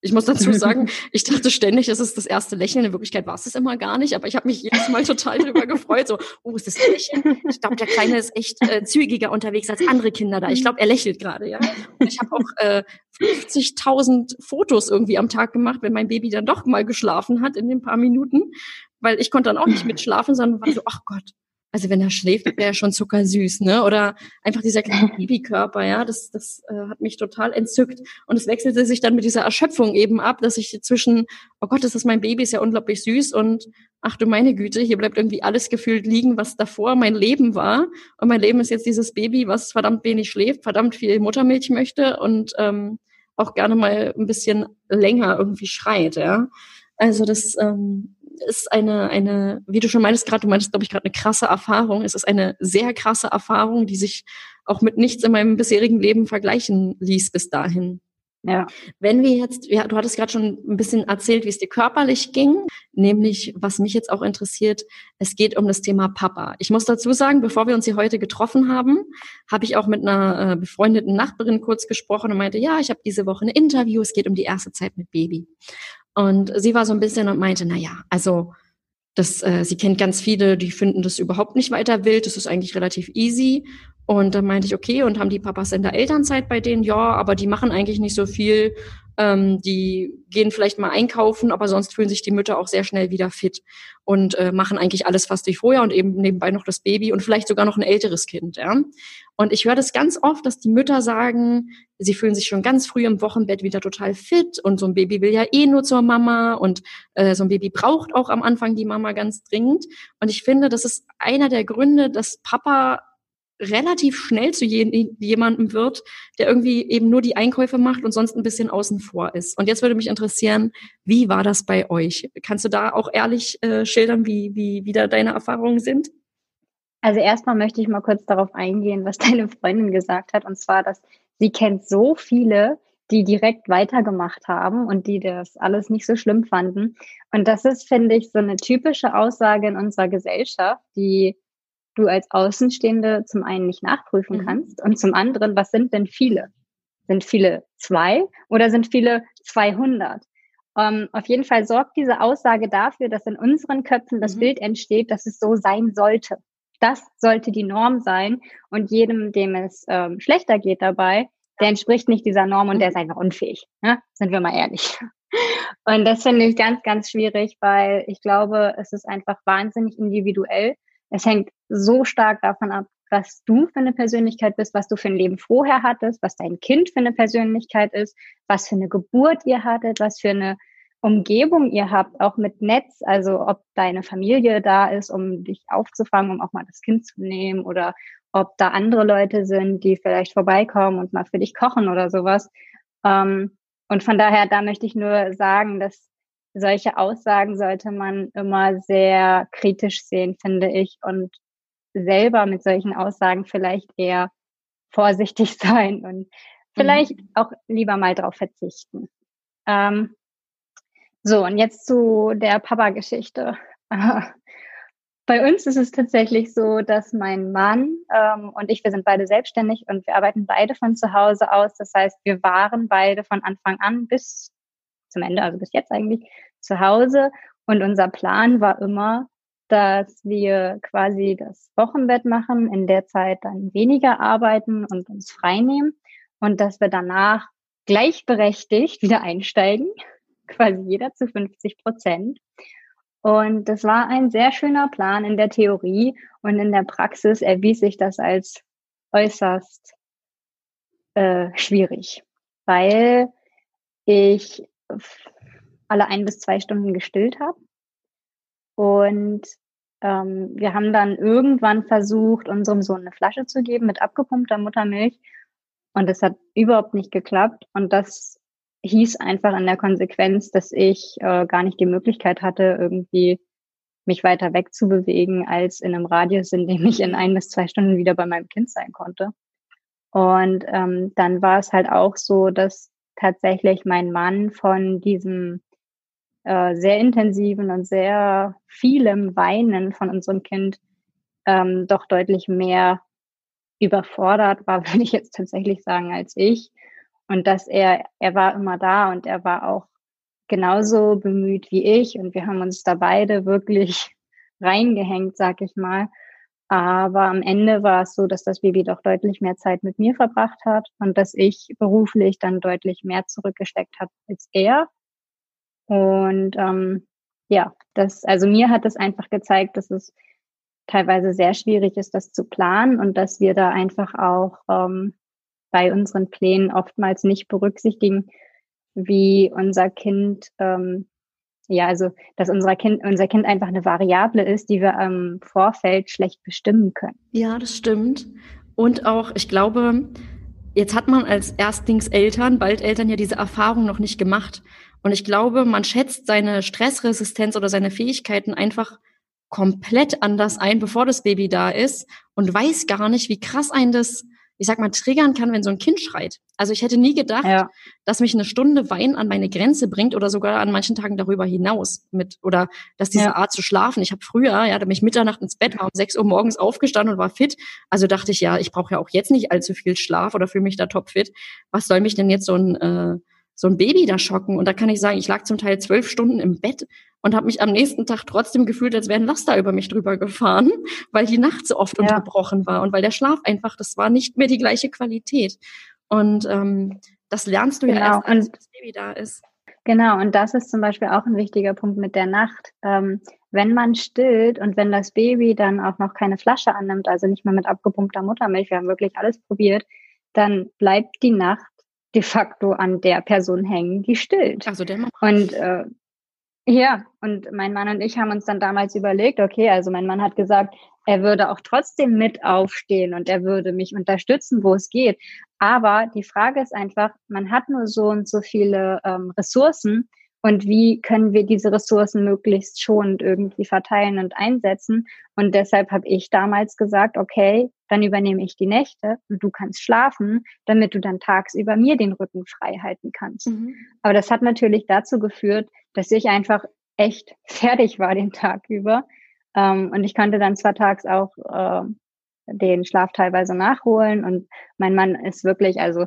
ich muss dazu sagen, ich dachte ständig, es ist das erste Lächeln. In Wirklichkeit war es das immer gar nicht, aber ich habe mich jedes Mal total darüber gefreut. So, oh, ist das Lächeln? Ich glaube, der Kleine ist echt äh, zügiger unterwegs als andere Kinder da. Ich glaube, er lächelt gerade, ja. Und ich habe auch äh, 50.000 Fotos irgendwie am Tag gemacht, wenn mein Baby dann doch mal geschlafen hat in den paar Minuten, weil ich konnte dann auch nicht mitschlafen, sondern war so, ach Gott, also wenn er schläft, wäre er schon zuckersüß, ne? Oder einfach dieser kleine Babykörper, ja, das, das äh, hat mich total entzückt. Und es wechselte sich dann mit dieser Erschöpfung eben ab, dass ich zwischen, oh Gott, das ist mein Baby, ist ja unglaublich süß und ach du meine Güte, hier bleibt irgendwie alles gefühlt liegen, was davor mein Leben war. Und mein Leben ist jetzt dieses Baby, was verdammt wenig schläft, verdammt viel Muttermilch möchte und ähm, auch gerne mal ein bisschen länger irgendwie schreit, ja. Also das ähm, ist eine, eine, wie du schon meintest gerade, du meintest, glaube ich, gerade eine krasse Erfahrung. Es ist eine sehr krasse Erfahrung, die sich auch mit nichts in meinem bisherigen Leben vergleichen ließ bis dahin. Ja. Wenn wir jetzt, ja, du hattest gerade schon ein bisschen erzählt, wie es dir körperlich ging, nämlich was mich jetzt auch interessiert, es geht um das Thema Papa. Ich muss dazu sagen, bevor wir uns hier heute getroffen haben, habe ich auch mit einer äh, befreundeten Nachbarin kurz gesprochen und meinte, ja, ich habe diese Woche ein Interview, es geht um die erste Zeit mit Baby. Und sie war so ein bisschen und meinte, na ja, also das, äh, sie kennt ganz viele, die finden das überhaupt nicht weiter wild. Das ist eigentlich relativ easy. Und dann meinte ich, okay, und haben die Papas in der Elternzeit bei denen? Ja, aber die machen eigentlich nicht so viel. Ähm, die gehen vielleicht mal einkaufen, aber sonst fühlen sich die Mütter auch sehr schnell wieder fit und äh, machen eigentlich alles fast wie vorher und eben nebenbei noch das Baby und vielleicht sogar noch ein älteres Kind. Ja? Und ich höre das ganz oft, dass die Mütter sagen, sie fühlen sich schon ganz früh im Wochenbett wieder total fit und so ein Baby will ja eh nur zur Mama und äh, so ein Baby braucht auch am Anfang die Mama ganz dringend. Und ich finde, das ist einer der Gründe, dass Papa relativ schnell zu je jemandem wird, der irgendwie eben nur die Einkäufe macht und sonst ein bisschen außen vor ist. Und jetzt würde mich interessieren, wie war das bei euch? Kannst du da auch ehrlich äh, schildern, wie, wie, wie da deine Erfahrungen sind? Also erstmal möchte ich mal kurz darauf eingehen, was deine Freundin gesagt hat, und zwar, dass sie kennt so viele, die direkt weitergemacht haben und die das alles nicht so schlimm fanden. Und das ist, finde ich, so eine typische Aussage in unserer Gesellschaft, die du als Außenstehende zum einen nicht nachprüfen mhm. kannst und zum anderen, was sind denn viele? Sind viele zwei oder sind viele 200? Um, ähm, auf jeden Fall sorgt diese Aussage dafür, dass in unseren Köpfen das mhm. Bild entsteht, dass es so sein sollte. Das sollte die Norm sein und jedem, dem es ähm, schlechter geht dabei, der entspricht nicht dieser Norm und der ist mhm. einfach unfähig. Ne? Sind wir mal ehrlich. Und das finde ich ganz, ganz schwierig, weil ich glaube, es ist einfach wahnsinnig individuell es hängt so stark davon ab, was du für eine Persönlichkeit bist, was du für ein Leben vorher hattest, was dein Kind für eine Persönlichkeit ist, was für eine Geburt ihr hattet, was für eine Umgebung ihr habt, auch mit Netz, also ob deine Familie da ist, um dich aufzufangen, um auch mal das Kind zu nehmen oder ob da andere Leute sind, die vielleicht vorbeikommen und mal für dich kochen oder sowas. Ähm, und von daher, da möchte ich nur sagen, dass solche Aussagen sollte man immer sehr kritisch sehen, finde ich, und selber mit solchen Aussagen vielleicht eher vorsichtig sein und vielleicht mhm. auch lieber mal darauf verzichten. Ähm, so, und jetzt zu der Papa-Geschichte. Bei uns ist es tatsächlich so, dass mein Mann ähm, und ich, wir sind beide selbstständig und wir arbeiten beide von zu Hause aus. Das heißt, wir waren beide von Anfang an bis zum Ende, also bis jetzt eigentlich, zu Hause. Und unser Plan war immer, dass wir quasi das Wochenbett machen, in der Zeit dann weniger arbeiten und uns frei nehmen und dass wir danach gleichberechtigt wieder einsteigen, quasi jeder zu 50 Prozent. Und das war ein sehr schöner Plan in der Theorie und in der Praxis erwies sich das als äußerst äh, schwierig, weil ich alle ein bis zwei Stunden gestillt habe. Und ähm, wir haben dann irgendwann versucht, unserem Sohn eine Flasche zu geben mit abgepumpter Muttermilch. Und das hat überhaupt nicht geklappt. Und das hieß einfach in der Konsequenz, dass ich äh, gar nicht die Möglichkeit hatte, irgendwie mich weiter wegzubewegen, als in einem Radius, in dem ich in ein bis zwei Stunden wieder bei meinem Kind sein konnte. Und ähm, dann war es halt auch so, dass tatsächlich mein Mann von diesem äh, sehr intensiven und sehr vielem Weinen von unserem Kind ähm, doch deutlich mehr überfordert war, würde ich jetzt tatsächlich sagen, als ich. Und dass er, er war immer da und er war auch genauso bemüht wie ich und wir haben uns da beide wirklich reingehängt, sag ich mal. Aber am Ende war es so, dass das Baby doch deutlich mehr Zeit mit mir verbracht hat und dass ich beruflich dann deutlich mehr zurückgesteckt habe als er. Und ähm, ja, das, also mir hat es einfach gezeigt, dass es teilweise sehr schwierig ist, das zu planen und dass wir da einfach auch ähm, bei unseren Plänen oftmals nicht berücksichtigen, wie unser Kind ähm, ja, also dass unser Kind, unser Kind einfach eine Variable ist, die wir im Vorfeld schlecht bestimmen können. Ja, das stimmt. Und auch, ich glaube, jetzt hat man als Erstlingseltern, bald Eltern ja diese Erfahrung noch nicht gemacht. Und ich glaube, man schätzt seine Stressresistenz oder seine Fähigkeiten einfach komplett anders ein, bevor das Baby da ist und weiß gar nicht, wie krass ein das ich sag mal, triggern kann, wenn so ein Kind schreit. Also ich hätte nie gedacht, ja. dass mich eine Stunde Wein an meine Grenze bringt oder sogar an manchen Tagen darüber hinaus mit oder dass diese ja. Art zu schlafen. Ich habe früher, ja, da bin ich Mitternacht ins Bett, war um sechs Uhr morgens aufgestanden und war fit. Also dachte ich, ja, ich brauche ja auch jetzt nicht allzu viel Schlaf oder fühle mich da topfit. Was soll mich denn jetzt so ein äh, so ein Baby da schocken. Und da kann ich sagen, ich lag zum Teil zwölf Stunden im Bett und habe mich am nächsten Tag trotzdem gefühlt, als wäre ein Laster über mich drüber gefahren, weil die Nacht so oft ja. unterbrochen war und weil der Schlaf einfach, das war nicht mehr die gleiche Qualität. Und ähm, das lernst du genau. ja erst, als das Baby da ist. Genau, und das ist zum Beispiel auch ein wichtiger Punkt mit der Nacht. Ähm, wenn man stillt und wenn das Baby dann auch noch keine Flasche annimmt, also nicht mal mit abgepumpter Muttermilch, wir haben wirklich alles probiert, dann bleibt die Nacht de facto an der Person hängen, die stillt. Also der Mann. Und äh, ja, und mein Mann und ich haben uns dann damals überlegt, okay, also mein Mann hat gesagt, er würde auch trotzdem mit aufstehen und er würde mich unterstützen, wo es geht. Aber die Frage ist einfach, man hat nur so und so viele ähm, Ressourcen und wie können wir diese Ressourcen möglichst schonend irgendwie verteilen und einsetzen. Und deshalb habe ich damals gesagt, okay, dann übernehme ich die Nächte und du kannst schlafen, damit du dann tagsüber mir den Rücken frei halten kannst. Mhm. Aber das hat natürlich dazu geführt, dass ich einfach echt fertig war den Tag über. Ähm, und ich konnte dann zwar tags auch äh, den Schlaf teilweise nachholen und mein Mann ist wirklich, also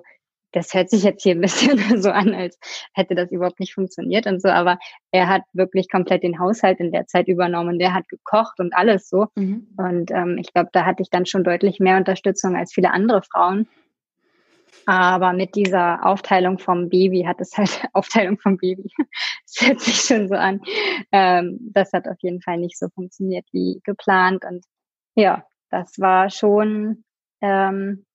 das hört sich jetzt hier ein bisschen so an, als hätte das überhaupt nicht funktioniert und so, aber er hat wirklich komplett den Haushalt in der Zeit übernommen. Der hat gekocht und alles so. Mhm. Und ähm, ich glaube, da hatte ich dann schon deutlich mehr Unterstützung als viele andere Frauen. Aber mit dieser Aufteilung vom Baby hat es halt Aufteilung vom Baby. Das hört sich schon so an. Ähm, das hat auf jeden Fall nicht so funktioniert wie geplant. Und ja, das war schon ähm,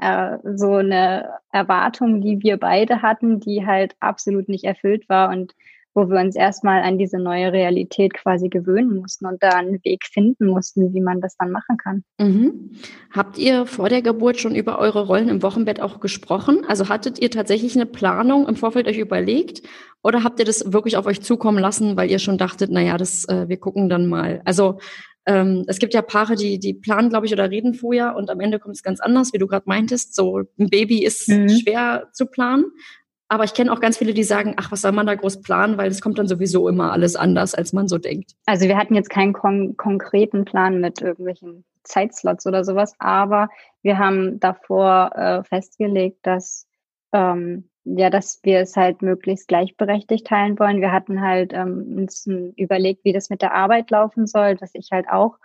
äh, so eine Erwartung, die wir beide hatten, die halt absolut nicht erfüllt war und wo wir uns erstmal an diese neue Realität quasi gewöhnen mussten und da einen Weg finden mussten, wie man das dann machen kann. Mhm. Habt ihr vor der Geburt schon über eure Rollen im Wochenbett auch gesprochen? Also hattet ihr tatsächlich eine Planung im Vorfeld euch überlegt oder habt ihr das wirklich auf euch zukommen lassen, weil ihr schon dachtet, naja, das, äh, wir gucken dann mal? Also ähm, es gibt ja Paare, die, die planen, glaube ich, oder reden vorher und am Ende kommt es ganz anders, wie du gerade meintest. So ein Baby ist mhm. schwer zu planen. Aber ich kenne auch ganz viele, die sagen, ach, was soll man da groß planen, weil es kommt dann sowieso immer alles anders, als man so denkt. Also wir hatten jetzt keinen kon konkreten Plan mit irgendwelchen Zeitslots oder sowas, aber wir haben davor äh, festgelegt, dass ähm, ja, dass wir es halt möglichst gleichberechtigt teilen wollen. Wir hatten halt ähm, uns überlegt, wie das mit der Arbeit laufen soll, dass ich halt auch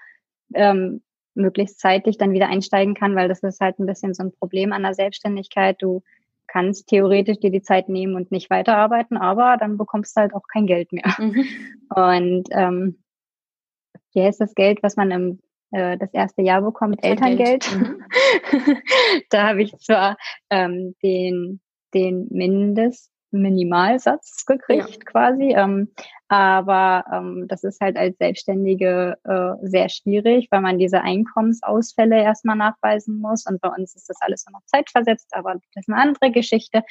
ähm, möglichst zeitig dann wieder einsteigen kann, weil das ist halt ein bisschen so ein Problem an der Selbstständigkeit. Du kannst theoretisch dir die Zeit nehmen und nicht weiterarbeiten, aber dann bekommst du halt auch kein Geld mehr. Mhm. Und ähm, hier ist das Geld, was man im äh, das erste Jahr bekommt, Elterngeld. Mhm. da habe ich zwar ähm, den, den Mindest Minimalsatz gekriegt ja. quasi. Ähm, aber ähm, das ist halt als Selbstständige äh, sehr schwierig, weil man diese Einkommensausfälle erstmal nachweisen muss. Und bei uns ist das alles nur noch zeitversetzt, aber das ist eine andere Geschichte.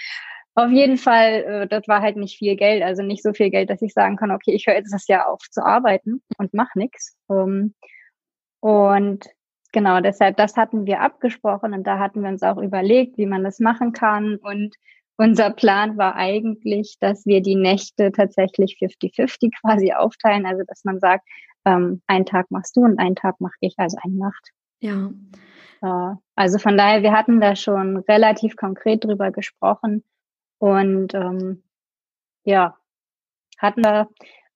Auf jeden Fall, äh, das war halt nicht viel Geld, also nicht so viel Geld, dass ich sagen kann, okay, ich höre jetzt das Jahr auf zu arbeiten und mach nichts. Ähm, und genau, deshalb, das hatten wir abgesprochen und da hatten wir uns auch überlegt, wie man das machen kann. Und unser Plan war eigentlich, dass wir die Nächte tatsächlich 50-50 quasi aufteilen. Also, dass man sagt, ähm, einen Tag machst du und einen Tag mache ich, also eine Nacht. Ja. Äh, also von daher, wir hatten da schon relativ konkret drüber gesprochen und ähm, ja, hatten da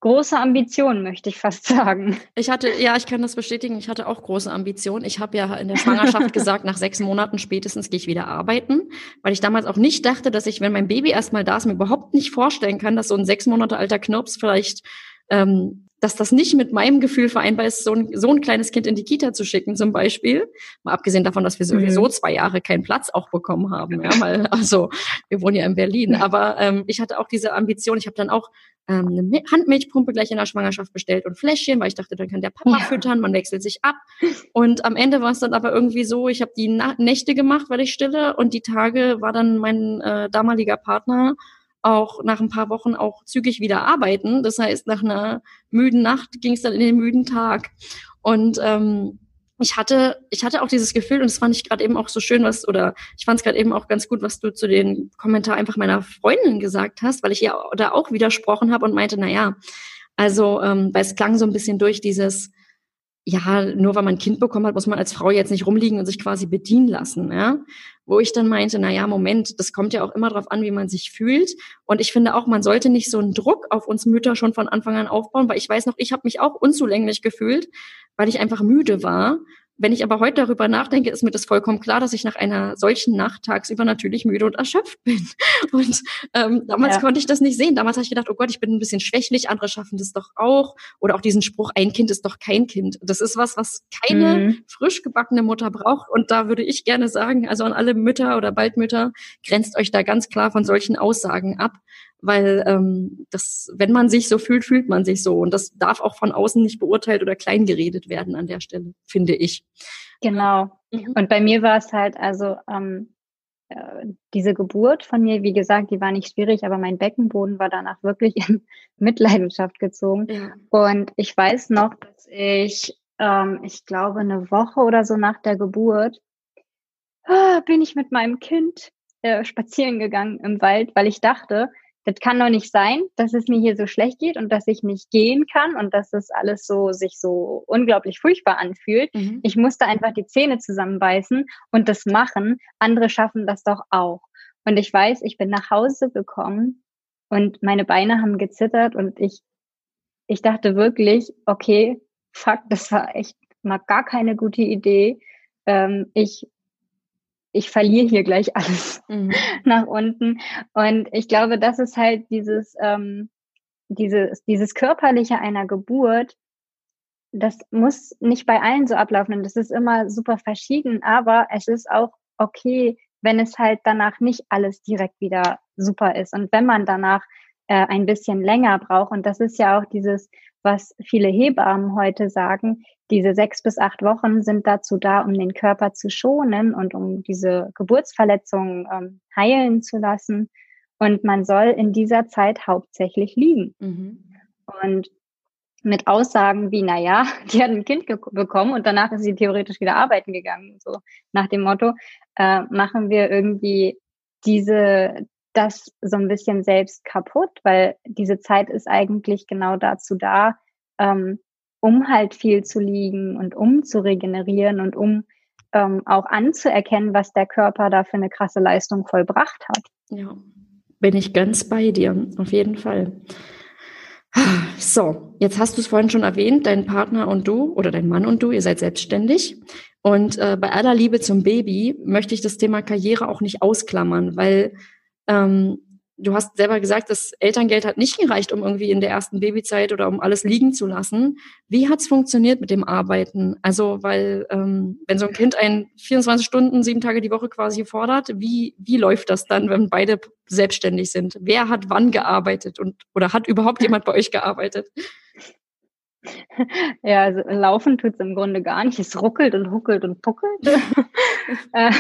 große Ambitionen, möchte ich fast sagen. Ich hatte, ja, ich kann das bestätigen, ich hatte auch große Ambitionen. Ich habe ja in der Schwangerschaft gesagt, nach sechs Monaten spätestens gehe ich wieder arbeiten, weil ich damals auch nicht dachte, dass ich, wenn mein Baby erstmal da ist, mir überhaupt nicht vorstellen kann, dass so ein sechs Monate alter Knirps vielleicht ähm, dass das nicht mit meinem Gefühl vereinbar ist, so ein, so ein kleines Kind in die Kita zu schicken, zum Beispiel. Mal abgesehen davon, dass wir sowieso mhm. zwei Jahre keinen Platz auch bekommen haben. Ja, weil, also wir wohnen ja in Berlin. Aber ähm, ich hatte auch diese Ambition. Ich habe dann auch ähm, eine Handmilchpumpe gleich in der Schwangerschaft bestellt und Fläschchen, weil ich dachte, dann kann der Papa ja. füttern, man wechselt sich ab. Und am Ende war es dann aber irgendwie so, ich habe die Na Nächte gemacht, weil ich stille und die Tage war dann mein äh, damaliger Partner auch nach ein paar Wochen auch zügig wieder arbeiten. Das heißt, nach einer müden Nacht ging es dann in den müden Tag. Und ähm, ich hatte, ich hatte auch dieses Gefühl, und das fand ich gerade eben auch so schön, was, oder ich fand es gerade eben auch ganz gut, was du zu den Kommentar einfach meiner Freundin gesagt hast, weil ich ihr da auch widersprochen habe und meinte, na ja, also, ähm, weil es klang so ein bisschen durch dieses, ja, nur weil man ein Kind bekommen hat, muss man als Frau jetzt nicht rumliegen und sich quasi bedienen lassen, ja. Wo ich dann meinte, na ja, Moment, das kommt ja auch immer darauf an, wie man sich fühlt. Und ich finde auch, man sollte nicht so einen Druck auf uns Mütter schon von Anfang an aufbauen, weil ich weiß noch, ich habe mich auch unzulänglich gefühlt, weil ich einfach müde war wenn ich aber heute darüber nachdenke, ist mir das vollkommen klar, dass ich nach einer solchen Nacht tagsüber natürlich müde und erschöpft bin. Und ähm, damals ja. konnte ich das nicht sehen. Damals habe ich gedacht, oh Gott, ich bin ein bisschen schwächlich, andere schaffen das doch auch. Oder auch diesen Spruch, ein Kind ist doch kein Kind. Das ist was, was keine mhm. frisch gebackene Mutter braucht. Und da würde ich gerne sagen, also an alle Mütter oder Baldmütter, grenzt euch da ganz klar von solchen Aussagen ab weil ähm, das, wenn man sich so fühlt, fühlt man sich so. Und das darf auch von außen nicht beurteilt oder kleingeredet werden an der Stelle, finde ich. Genau. Mhm. Und bei mir war es halt also ähm, äh, diese Geburt von mir, wie gesagt, die war nicht schwierig, aber mein Beckenboden war danach wirklich in Mitleidenschaft gezogen. Ja. Und ich weiß noch, dass ich, ähm, ich glaube, eine Woche oder so nach der Geburt äh, bin ich mit meinem Kind äh, spazieren gegangen im Wald, weil ich dachte, das kann doch nicht sein, dass es mir hier so schlecht geht und dass ich nicht gehen kann und dass es alles so sich so unglaublich furchtbar anfühlt. Mhm. Ich musste einfach die Zähne zusammenbeißen und das machen. Andere schaffen das doch auch. Und ich weiß, ich bin nach Hause gekommen und meine Beine haben gezittert und ich, ich dachte wirklich, okay, fuck, das war echt mal gar keine gute Idee. Ähm, ich ich verliere hier gleich alles mhm. nach unten. Und ich glaube, das ist halt dieses, ähm, dieses, dieses Körperliche einer Geburt, das muss nicht bei allen so ablaufen. Und das ist immer super verschieden, aber es ist auch okay, wenn es halt danach nicht alles direkt wieder super ist. Und wenn man danach äh, ein bisschen länger braucht, und das ist ja auch dieses, was viele Hebammen heute sagen, diese sechs bis acht Wochen sind dazu da, um den Körper zu schonen und um diese Geburtsverletzungen ähm, heilen zu lassen. Und man soll in dieser Zeit hauptsächlich liegen. Mhm. Und mit Aussagen wie, na ja, die hat ein Kind bekommen und danach ist sie theoretisch wieder arbeiten gegangen, so nach dem Motto, äh, machen wir irgendwie diese, das so ein bisschen selbst kaputt, weil diese Zeit ist eigentlich genau dazu da, ähm, um halt viel zu liegen und um zu regenerieren und um ähm, auch anzuerkennen, was der Körper da für eine krasse Leistung vollbracht hat. Ja, bin ich ganz bei dir, auf jeden Fall. So, jetzt hast du es vorhin schon erwähnt, dein Partner und du oder dein Mann und du, ihr seid selbstständig. Und äh, bei aller Liebe zum Baby möchte ich das Thema Karriere auch nicht ausklammern, weil ähm, du hast selber gesagt, das Elterngeld hat nicht gereicht, um irgendwie in der ersten Babyzeit oder um alles liegen zu lassen. Wie hat's funktioniert mit dem Arbeiten? Also, weil ähm, wenn so ein Kind ein 24 Stunden, sieben Tage die Woche quasi fordert, wie, wie läuft das dann, wenn beide selbstständig sind? Wer hat wann gearbeitet und oder hat überhaupt jemand bei euch gearbeitet? Ja, also laufen tut's im Grunde gar nicht. Es ruckelt und huckelt und puckelt. Äh,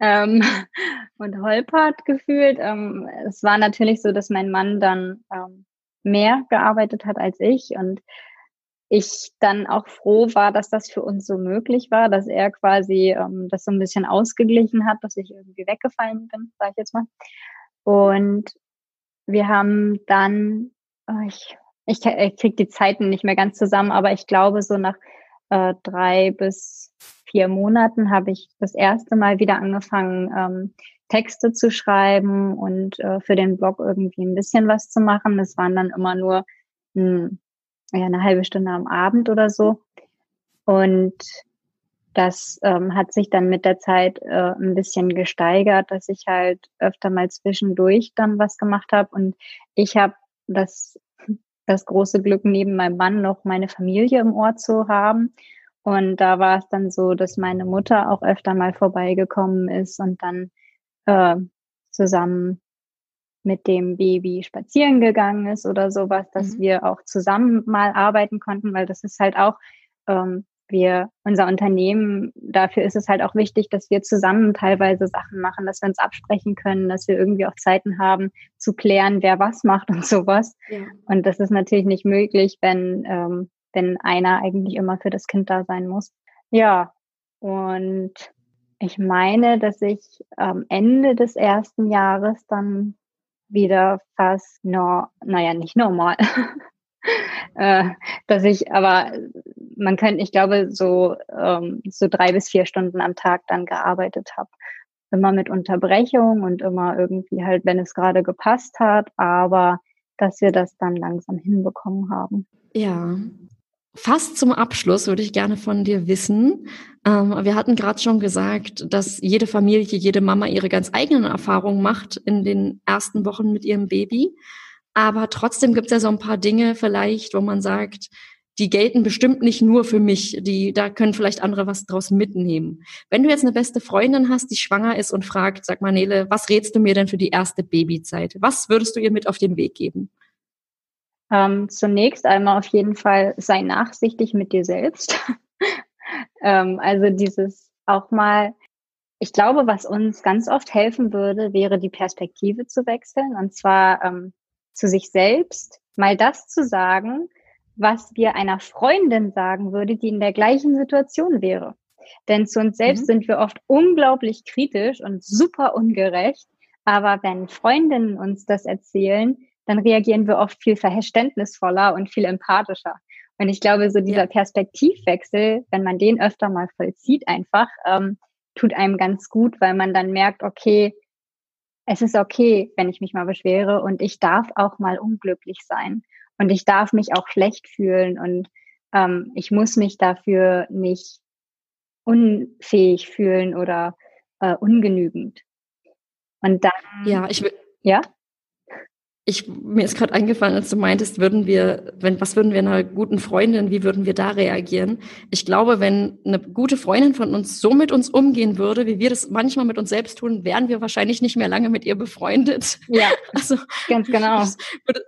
ähm, und holpert gefühlt. Ähm, es war natürlich so, dass mein Mann dann ähm, mehr gearbeitet hat als ich und ich dann auch froh war, dass das für uns so möglich war, dass er quasi ähm, das so ein bisschen ausgeglichen hat, dass ich irgendwie weggefallen bin, sage ich jetzt mal. Und wir haben dann, oh, ich, ich, ich kriege die Zeiten nicht mehr ganz zusammen, aber ich glaube, so nach äh, drei bis vier Monaten habe ich das erste Mal wieder angefangen, ähm, Texte zu schreiben und äh, für den Blog irgendwie ein bisschen was zu machen. Das waren dann immer nur ein, ja, eine halbe Stunde am Abend oder so. Und das ähm, hat sich dann mit der Zeit äh, ein bisschen gesteigert, dass ich halt öfter mal zwischendurch dann was gemacht habe. Und ich habe das, das große Glück, neben meinem Mann noch meine Familie im Ort zu haben. Und da war es dann so, dass meine Mutter auch öfter mal vorbeigekommen ist und dann äh, zusammen mit dem Baby spazieren gegangen ist oder sowas, dass mhm. wir auch zusammen mal arbeiten konnten, weil das ist halt auch, ähm, wir, unser Unternehmen, dafür ist es halt auch wichtig, dass wir zusammen teilweise Sachen machen, dass wir uns absprechen können, dass wir irgendwie auch Zeiten haben, zu klären, wer was macht und sowas. Ja. Und das ist natürlich nicht möglich, wenn ähm, wenn einer eigentlich immer für das Kind da sein muss. Ja, und ich meine, dass ich am Ende des ersten Jahres dann wieder fast nur, naja, nicht normal, äh, dass ich, aber man könnte, ich glaube, so, ähm, so drei bis vier Stunden am Tag dann gearbeitet habe. Immer mit Unterbrechung und immer irgendwie halt, wenn es gerade gepasst hat, aber dass wir das dann langsam hinbekommen haben. Ja, Fast zum Abschluss würde ich gerne von dir wissen. Ähm, wir hatten gerade schon gesagt, dass jede Familie, jede Mama ihre ganz eigenen Erfahrungen macht in den ersten Wochen mit ihrem Baby. Aber trotzdem gibt es ja so ein paar Dinge vielleicht, wo man sagt, die gelten bestimmt nicht nur für mich, die, da können vielleicht andere was draus mitnehmen. Wenn du jetzt eine beste Freundin hast, die schwanger ist und fragt, sag mal, Nele, was rätst du mir denn für die erste Babyzeit? Was würdest du ihr mit auf den Weg geben? Ähm, zunächst einmal auf jeden Fall sei nachsichtig mit dir selbst. ähm, also dieses auch mal, ich glaube, was uns ganz oft helfen würde, wäre die Perspektive zu wechseln und zwar ähm, zu sich selbst mal das zu sagen, was wir einer Freundin sagen würde, die in der gleichen Situation wäre. Denn zu uns selbst mhm. sind wir oft unglaublich kritisch und super ungerecht. Aber wenn Freundinnen uns das erzählen, dann reagieren wir oft viel verständnisvoller und viel empathischer. Und ich glaube, so dieser ja. Perspektivwechsel, wenn man den öfter mal vollzieht, einfach, ähm, tut einem ganz gut, weil man dann merkt, okay, es ist okay, wenn ich mich mal beschwere und ich darf auch mal unglücklich sein und ich darf mich auch schlecht fühlen und ähm, ich muss mich dafür nicht unfähig fühlen oder äh, ungenügend. Und dann. Ja, ich will. Ja? Ich, mir ist gerade eingefallen, als du meintest, würden wir, wenn, was würden wir einer guten Freundin, wie würden wir da reagieren? Ich glaube, wenn eine gute Freundin von uns so mit uns umgehen würde, wie wir das manchmal mit uns selbst tun, wären wir wahrscheinlich nicht mehr lange mit ihr befreundet. Ja, also ganz genau. Ich würde,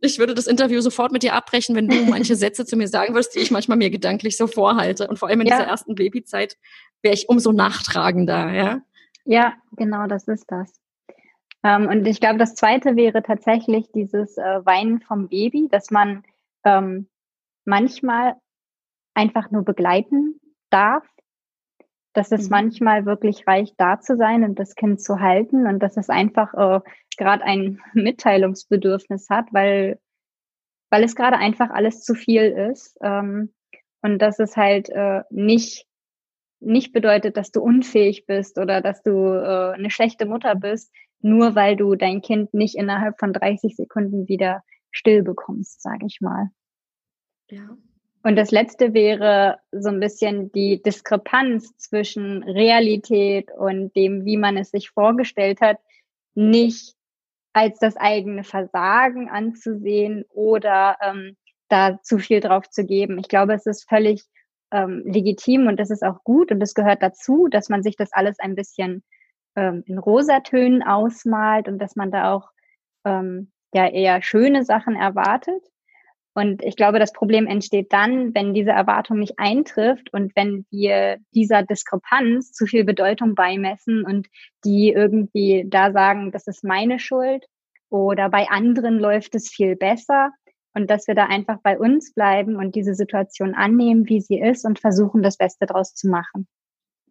ich würde das Interview sofort mit dir abbrechen, wenn du manche Sätze zu mir sagen würdest, die ich manchmal mir gedanklich so vorhalte. Und vor allem in ja. dieser ersten Babyzeit wäre ich umso nachtragender, ja? Ja, genau, das ist das. Ähm, und ich glaube, das zweite wäre tatsächlich dieses äh, Weinen vom Baby, dass man ähm, manchmal einfach nur begleiten darf, dass es mhm. manchmal wirklich reicht, da zu sein und das Kind zu halten und dass es einfach äh, gerade ein Mitteilungsbedürfnis hat, weil, weil es gerade einfach alles zu viel ist. Ähm, und dass es halt äh, nicht, nicht bedeutet, dass du unfähig bist oder dass du äh, eine schlechte Mutter bist, nur weil du dein Kind nicht innerhalb von 30 Sekunden wieder still bekommst, sage ich mal. Ja. Und das letzte wäre so ein bisschen die Diskrepanz zwischen Realität und dem, wie man es sich vorgestellt hat, nicht als das eigene Versagen anzusehen oder ähm, da zu viel drauf zu geben. Ich glaube, es ist völlig ähm, legitim und das ist auch gut und es gehört dazu, dass man sich das alles ein bisschen ähm, in Rosatönen ausmalt und dass man da auch ähm, ja eher schöne Sachen erwartet. Und ich glaube, das Problem entsteht dann, wenn diese Erwartung nicht eintrifft und wenn wir dieser Diskrepanz zu viel Bedeutung beimessen und die irgendwie da sagen, das ist meine Schuld oder bei anderen läuft es viel besser und dass wir da einfach bei uns bleiben und diese Situation annehmen, wie sie ist und versuchen, das Beste draus zu machen.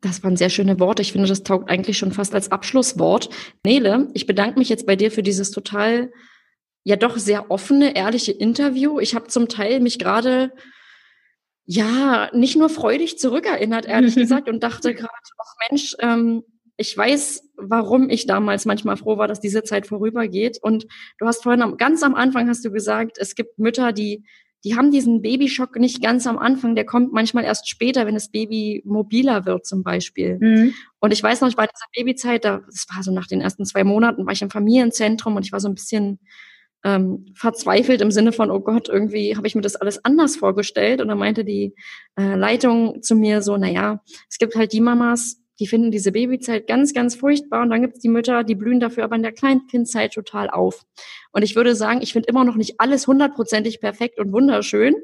Das waren sehr schöne Worte. Ich finde, das taugt eigentlich schon fast als Abschlusswort. Nele, ich bedanke mich jetzt bei dir für dieses total ja doch sehr offene, ehrliche Interview. Ich habe zum Teil mich gerade ja nicht nur freudig zurückerinnert, ehrlich gesagt, und dachte gerade, ach Mensch, ähm, ich weiß, warum ich damals manchmal froh war, dass diese Zeit vorübergeht. Und du hast vorhin am, ganz am Anfang hast du gesagt, es gibt Mütter, die die haben diesen Babyschock nicht ganz am Anfang, der kommt manchmal erst später, wenn das Baby mobiler wird zum Beispiel. Mhm. Und ich weiß noch, ich war in dieser Babyzeit, da, das war so nach den ersten zwei Monaten, war ich im Familienzentrum und ich war so ein bisschen ähm, verzweifelt im Sinne von, oh Gott, irgendwie habe ich mir das alles anders vorgestellt. Und dann meinte die äh, Leitung zu mir so, naja, es gibt halt die Mamas, die finden diese Babyzeit ganz, ganz furchtbar. Und dann gibt es die Mütter, die blühen dafür aber in der Kleinkindzeit total auf. Und ich würde sagen, ich finde immer noch nicht alles hundertprozentig perfekt und wunderschön.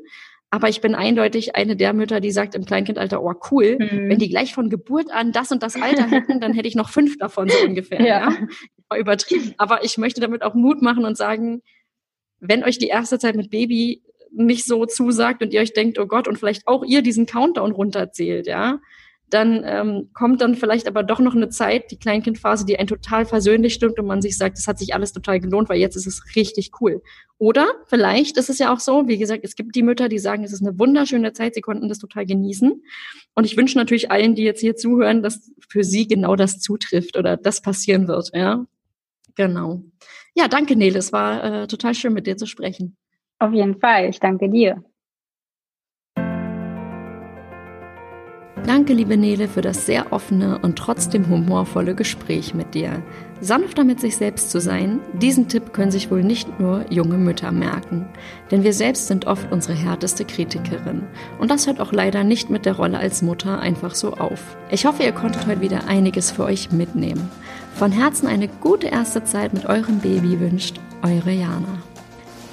Aber ich bin eindeutig eine der Mütter, die sagt im Kleinkindalter, oh cool, mhm. wenn die gleich von Geburt an das und das Alter hätten, dann hätte ich noch fünf davon so ungefähr. ja. ja war übertrieben. Aber ich möchte damit auch Mut machen und sagen, wenn euch die erste Zeit mit Baby nicht so zusagt und ihr euch denkt, oh Gott, und vielleicht auch ihr diesen Countdown runterzählt, ja, dann ähm, kommt dann vielleicht aber doch noch eine Zeit, die Kleinkindphase, die einen total versöhnlich stimmt und man sich sagt, das hat sich alles total gelohnt, weil jetzt ist es richtig cool. Oder vielleicht ist es ja auch so, wie gesagt, es gibt die Mütter, die sagen, es ist eine wunderschöne Zeit, sie konnten das total genießen. Und ich wünsche natürlich allen, die jetzt hier zuhören, dass für sie genau das zutrifft oder das passieren wird, ja. Genau. Ja, danke, Nele. Es war äh, total schön, mit dir zu sprechen. Auf jeden Fall. Ich danke dir. Danke, liebe Nele, für das sehr offene und trotzdem humorvolle Gespräch mit dir. Sanfter mit sich selbst zu sein, diesen Tipp können sich wohl nicht nur junge Mütter merken. Denn wir selbst sind oft unsere härteste Kritikerin. Und das hört auch leider nicht mit der Rolle als Mutter einfach so auf. Ich hoffe, ihr konntet heute wieder einiges für euch mitnehmen. Von Herzen eine gute erste Zeit mit eurem Baby wünscht eure Jana.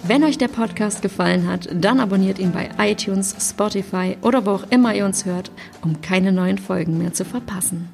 Wenn euch der Podcast gefallen hat, dann abonniert ihn bei iTunes, Spotify oder wo auch immer ihr uns hört, um keine neuen Folgen mehr zu verpassen.